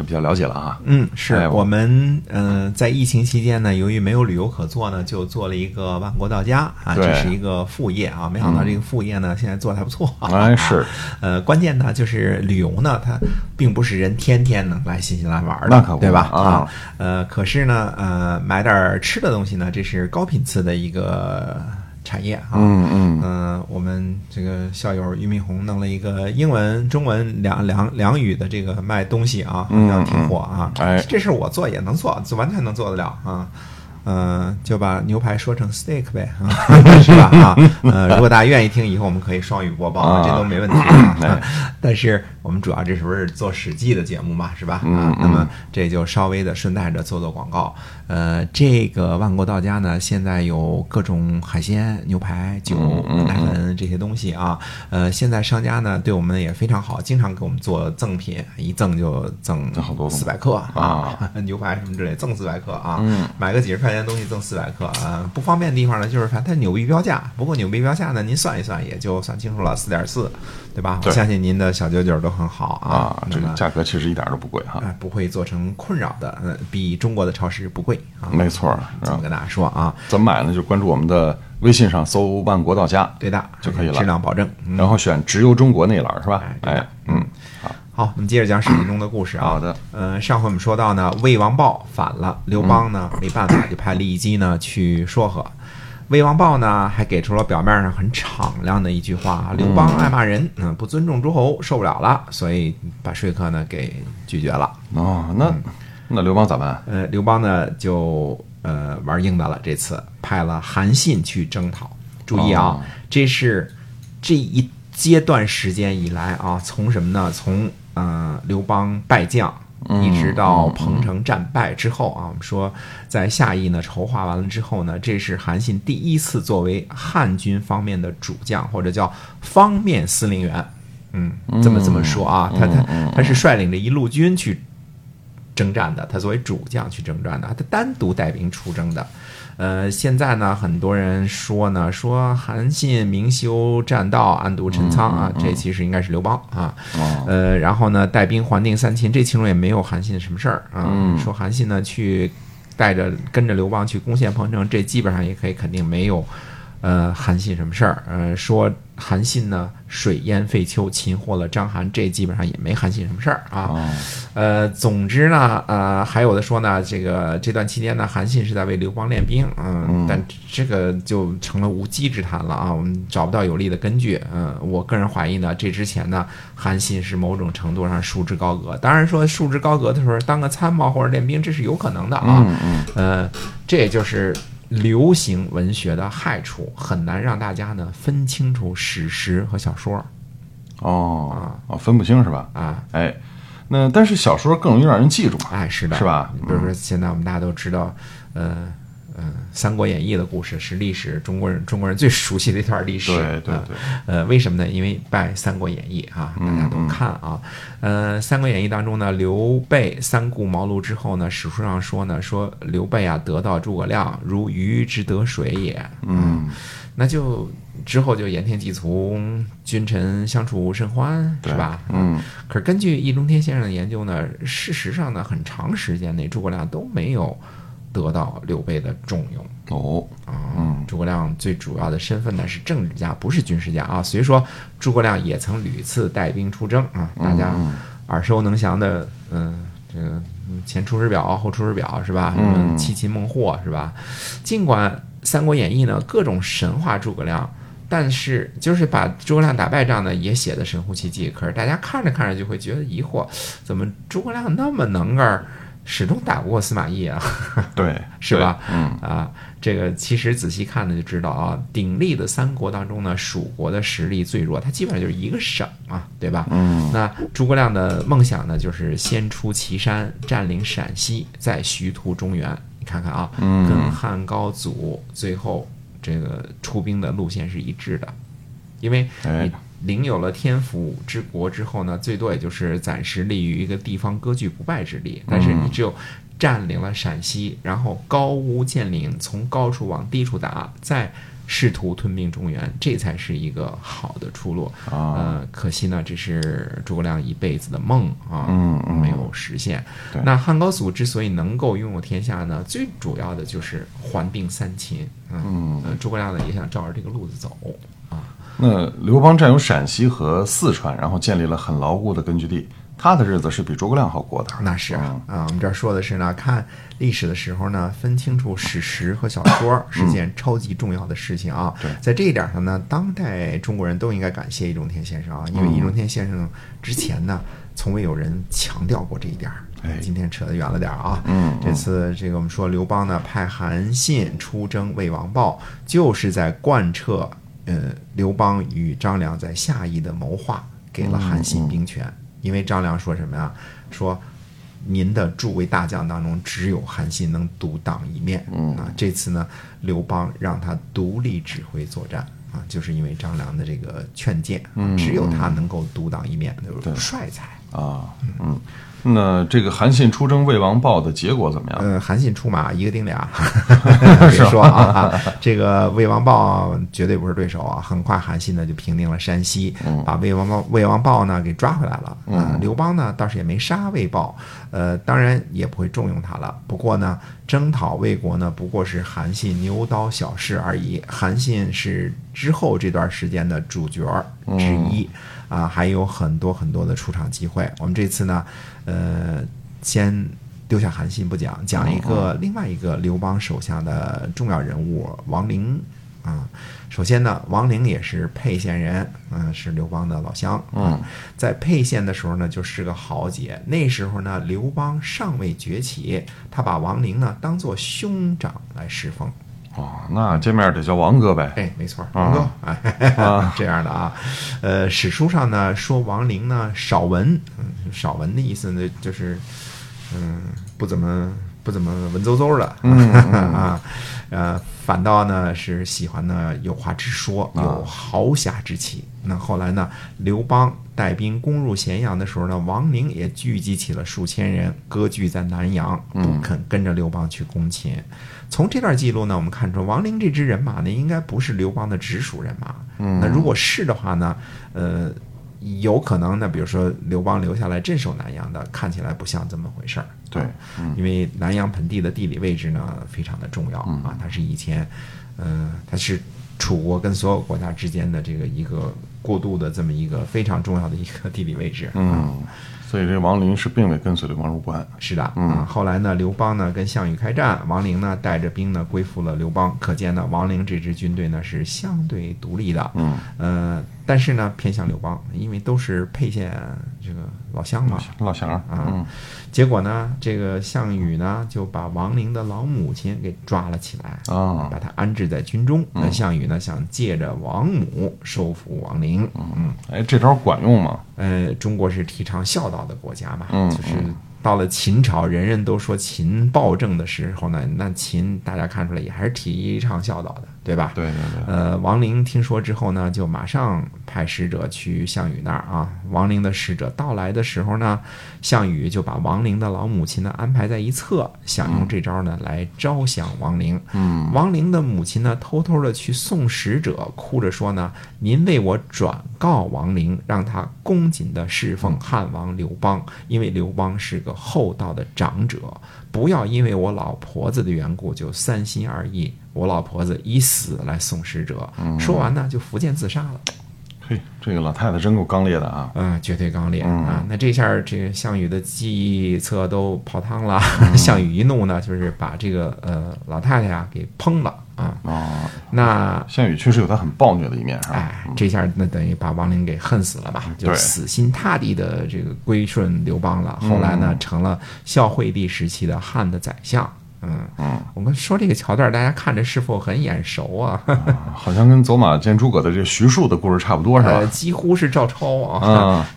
还比较了解了啊。嗯，是哎我们嗯、呃在疫情期间呢，由于没有旅游可做呢，就做了一个万国到家啊，这是一个副业啊。没想到这个副业呢，现在做的还不错。哎，是，呃，关键呢就是旅游呢，它并不是人天天能来新西兰玩的，那可不对吧？啊，呃，可是呢，呃，买点儿吃的东西呢，这是高频次的一个产业啊。嗯嗯，嗯，我们这个校友俞敏洪弄了一个英文、中文两两两语的这个卖东西啊，嗯要挺火啊。嗯哎这事儿我做也能做，就完全能做得了啊。嗯、就把牛排说成 steak 呗，啊，是吧？啊，呃，如果大家愿意听，以后我们可以双语播报，啊这都没问题但是我们主要这是不是做《史记》的节目嘛，是吧？嗯啊，那么这就稍微的顺带着做做广告。呃，这个万国到家呢，现在有各种海鲜、牛排、酒、奶粉这些东西啊。呃，现在商家呢对我们也非常好，经常给我们做赠品，一赠就赠好多四百克啊，牛排什么之类，赠四百克啊。嗯买个几十块钱的东西赠四百克啊。不方便的地方呢，就是反正它纽币标价，不过纽币标价呢，您算一算也就算清楚了，四点四，对吧？我相信您的小九九都很好啊，这个价格其实一点都不贵哈。哎，不会做成困扰的，嗯，比中国的超市不贵啊。没错儿这么跟大家说啊，怎么买呢？就关注我们的微信上搜“万国到家对的，就可以了质量保证。”，嗯然后选“直邮中国”那栏儿是吧哎，嗯，好，好，我们接着讲史记中的故事啊。好的。呃，上回我们说到呢，魏王豹反了，刘邦呢没办法，就派郦姬呢去说和。魏王豹呢还给出了表面上很敞亮的一句话：刘邦爱骂人，嗯，不尊重诸侯，受不了了，所以把说客呢给拒绝了。哦，那那刘邦咋办？呃，刘邦呢就呃玩硬的了，这次派了韩信去征讨。注意啊，哦这是这一阶段时间以来啊，从什么呢？从呃刘邦败将。嗯一直到彭城战败之后啊，我们说在夏邑呢筹划完了之后呢，这是韩信第一次作为汉军方面的主将，或者叫方面司令员，嗯，这么这么说啊，他他他是率领着一路军去征战的，他作为主将去征战的，他单独带兵出征的。呃，现在呢，很多人说呢，说韩信明修栈道，暗度陈仓啊，这其实应该是刘邦啊。哦，呃，然后呢，带兵还定三秦，这其中也没有韩信什么事儿啊。嗯说韩信呢去带着跟着刘邦去攻陷彭城，这基本上也可以肯定没有。呃，韩信什么事儿？呃，说韩信呢水淹废丘，擒获了章邯，这基本上也没韩信什么事儿啊。哦，呃，总之呢，呃，还有的说呢，这个这段期间呢，韩信是在为刘邦练兵，嗯，但这个就成了无稽之谈了啊，我们找不到有力的根据，嗯，我个人怀疑呢，这之前呢，韩信是某种程度上束之高阁，当然说束之高阁的时候当个参谋或者练兵，这是有可能的啊，嗯嗯，呃，这也就是流行文学的害处，很难让大家呢分清楚史实和小说哦哦，分不清是吧？啊。哎，那但是小说更容易让人记住嘛。哎，是的，是吧比如说，现在我们大家都知道，呃，呃，《三国演义》的故事是历史中国人中国人最熟悉的一段历史。呃对对对，呃，为什么呢？因为拜《三国演义》啊，大家都看啊。呃，《三国演义》当中呢，刘备三顾茅庐之后呢，史书上说呢，说刘备啊得到诸葛亮如鱼之得水也。嗯，那就之后就言听计从，君臣相处甚欢，是吧？嗯，可是根据易中天先生的研究呢，事实上呢，很长时间内诸葛亮都没有得到刘备的重用哦，啊。诸葛亮最主要的身份呢是政治家，不是军事家啊。所以说，诸葛亮也曾屡次带兵出征啊，大家耳熟能详的，嗯，这个嗯前出师表、后出师表是吧？什么七擒孟获是吧？尽管《三国演义》呢各种神话诸葛亮。但是，就是把诸葛亮打败仗呢，也写的神乎其技。可是大家看着看着就会觉得疑惑，怎么诸葛亮那么能干儿，始终打不过司马懿啊？对，是吧？嗯啊，这个其实仔细看呢就知道啊，鼎立的三国当中呢，蜀国的实力最弱，它基本上就是一个省嘛，对吧？嗯，那诸葛亮的梦想呢，就是先出祁山，占领陕西，再徐图中原，你看看啊，跟汉高祖最后这个出兵的路线是一致的，因为领有了天府之国之后呢，最多也就是暂时立于一个地方割据不败之地，但是你只有占领了陕西，然后高屋建瓴，从高处往低处打，再试图吞并中原，这才是一个好的出路。啊呃，可惜呢，这是诸葛亮一辈子的梦啊，没有实现。那汉高祖之所以能够拥有天下呢，最主要的就是还并三秦。嗯，呃诸葛亮呢也想照着这个路子走啊。那刘邦占有陕西和四川，然后建立了很牢固的根据地，他的日子是比诸葛亮好过的。那是啊嗯，啊，我们这儿说的是呢，看历史的时候呢，分清楚史实和小说是件超级重要的事情啊。对在这一点上呢，当代中国人都应该感谢易中天先生啊，因为易中天先生之前呢，从未有人强调过这一点儿。哎今天扯得远了点儿啊。嗯这次这个我们说刘邦呢派韩信出征魏王豹，就是在贯彻呃刘邦与张良在下邑的谋划，给了韩信兵权。因为张良说什么呀？说您的诸位大将当中，只有韩信能独当一面。嗯啊，这次呢，刘邦让他独立指挥作战。啊，就是因为张良的这个劝谏，只有他能够独当一面，就是帅才。啊，嗯，那这个韩信出征魏王豹的结果怎么样？呃，韩信出马一个顶俩，别说啊，这个魏王豹绝对不是对手啊。很快，韩信呢就平定了山西，把魏王豹魏王豹呢给抓回来了。呃刘邦呢倒是也没杀魏豹，呃，当然也不会重用他了。不过呢，征讨魏国呢不过是韩信牛刀小试而已。韩信是之后这段时间的主角之一。啊，还有很多很多的出场机会。我们这次呢，呃，先丢下韩信不讲，讲一个另外一个刘邦手下的重要人物王陵啊。首先呢，王陵也是沛县人，嗯、是刘邦的老乡。嗯，在沛县的时候呢，就是个豪杰。那时候呢，刘邦尚未崛起，他把王陵呢当做兄长来侍奉。哦，那见面得叫王哥呗。哎，没错，王哥，哎，这样的啊，呃，史书上呢说王陵呢少文，嗯，少文的意思呢就是，嗯，不怎么不怎么文绉绉的，啊，呃，反倒呢是喜欢呢有话直说，有豪侠之气。那后来呢，刘邦带兵攻入咸阳的时候呢，王陵也聚集起了数千人，割据在南阳，不肯跟着刘邦去攻秦。从这段记录呢，我们看出王陵这支人马呢，应该不是刘邦的直属人马。那如果是的话呢，呃，有可能呢，比如说刘邦留下来镇守南阳的，看起来不像这么回事儿。对，因为南阳盆地的地理位置呢非常的重要啊，它是以前，呃，它是楚国跟所有国家之间的这个一个过渡的这么一个非常重要的一个地理位置。嗯，所以这王陵是并未跟随刘邦入关。是的，嗯，后来呢，刘邦呢跟项羽开战，王陵呢带着兵呢归附了刘邦，可见呢，王陵这支军队呢是相对独立的，嗯，呃，但是呢偏向刘邦，因为都是沛县这个老乡嘛，老乡啊嗯，结果呢，这个项羽呢就把王陵的老母亲给抓了起来，啊。把他安置在军中。那项羽呢想借着王母收服王陵，嗯，哎，这招管用吗？呃，中国是提倡孝道的国家嘛，嗯就是到了秦朝，人人都说秦暴政的时候呢，那秦大家看出来也还是提倡孝道的，对吧？对对对，呃，王陵听说之后呢，就马上派使者去项羽那儿啊。王陵的使者到来的时候呢，项羽就把王陵的老母亲呢安排在一侧，想用这招呢来招降王陵。嗯，王陵的母亲呢偷偷的去送使者，哭着说呢：“您为我转告王陵，让他恭谨的侍奉汉王刘邦，因为刘邦是个厚道的长者，不要因为我老婆子的缘故就三心二意。我老婆子以死来送使者。说完呢，就伏剑自杀了。嘿，这个老太太真够刚烈的啊！嗯、绝对刚烈啊！那这下这个项羽的计策都泡汤了。项羽一怒呢，就是把这个呃老太太啊给烹了啊。哦，那项羽确实有他很暴虐的一面啊。哎，这下那等于把王陵给恨死了吧？就对死心塌地的这个归顺刘邦了。后来呢，成了孝惠帝时期的汉的宰相嗯嗯，我们说这个桥段，大家看着是否很眼熟啊？好像跟走马见诸葛的这徐庶的故事差不多，是呃，吧？几乎是照抄啊。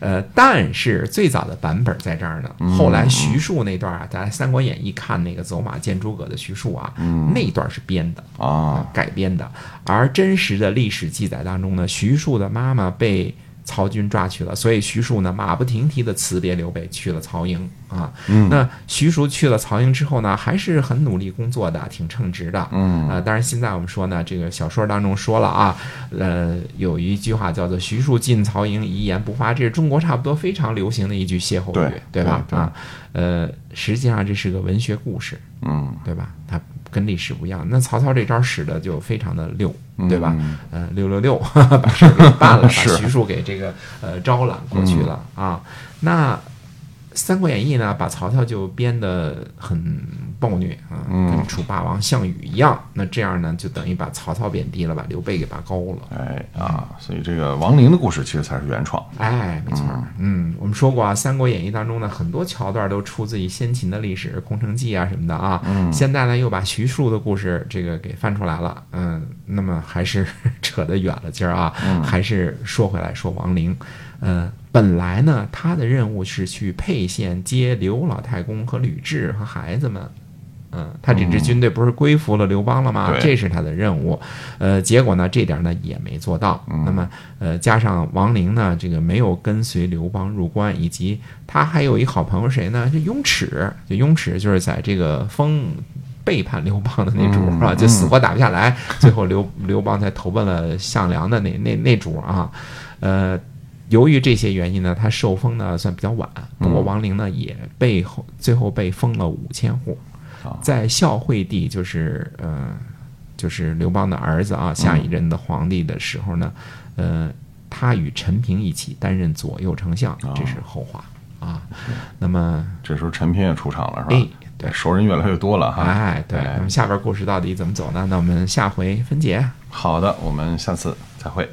嗯呃，但是最早的版本在这儿呢。后来徐庶那段啊，大家《三国演义》看那个走马见诸葛的徐庶啊，那段是编的啊，改编的。而真实的历史记载当中呢，徐庶的妈妈被曹军抓去了，所以徐庶呢马不停蹄的辞别刘备，去了曹营啊。那徐庶去了曹营之后呢，还是很努力工作的，挺称职的。嗯啊，当然现在我们说呢，这个小说当中说了啊，呃，有一句话叫做“徐庶进曹营，一言不发”，这是中国差不多非常流行的一句歇后语，对吧？对对啊，呃，实际上这是个文学故事，嗯对吧？它跟历史不一样。那曹操这招使的就非常的溜，对吧？嗯，六六六，把事儿给办了，把徐庶给这个呃招揽过去了、啊。那《三国演义》呢，把曹操就编得很暴虐啊，跟楚霸王项羽一样。那这样呢，就等于把曹操贬低了，把刘备给拔高了。哎啊，所以这个王陵的故事其实才是原创。哎，没错儿，嗯，我们说过啊，《三国演义》当中呢，很多桥段都出自于先秦的历史，《空城计》啊什么的啊。嗯，现在呢又把徐庶的故事这个给翻出来了，嗯，那么还是 扯得远了今儿啊，还是说回来说王陵，呃，本来呢他的任务是去沛县接刘老太公和吕雉和孩子们。嗯，他这支军队不是归服了刘邦了吗？对这是他的任务，呃，结果呢，这点呢也没做到。那么，呃，加上王陵呢，这个没有跟随刘邦入关，以及他还有一好朋友谁呢？就雍齿，就雍齿就是在这个封背叛刘邦的那主嗯啊，就死活打不下来，最后刘刘邦才投奔了项梁的那那那主啊，呃。由于这些原因呢，他受封呢算比较晚，不过王陵呢也被后最后被封了五千户，在孝惠帝就是呃就是刘邦的儿子啊下一任的皇帝的时候呢，呃他与陈平一起担任左右丞相，这是后话啊。那么这时候陈平也出场了，是哎吧？对熟人越来越多了哈。哎对，那么下边故事到底怎么走呢？那我们下回分解。好的，我们下次再会。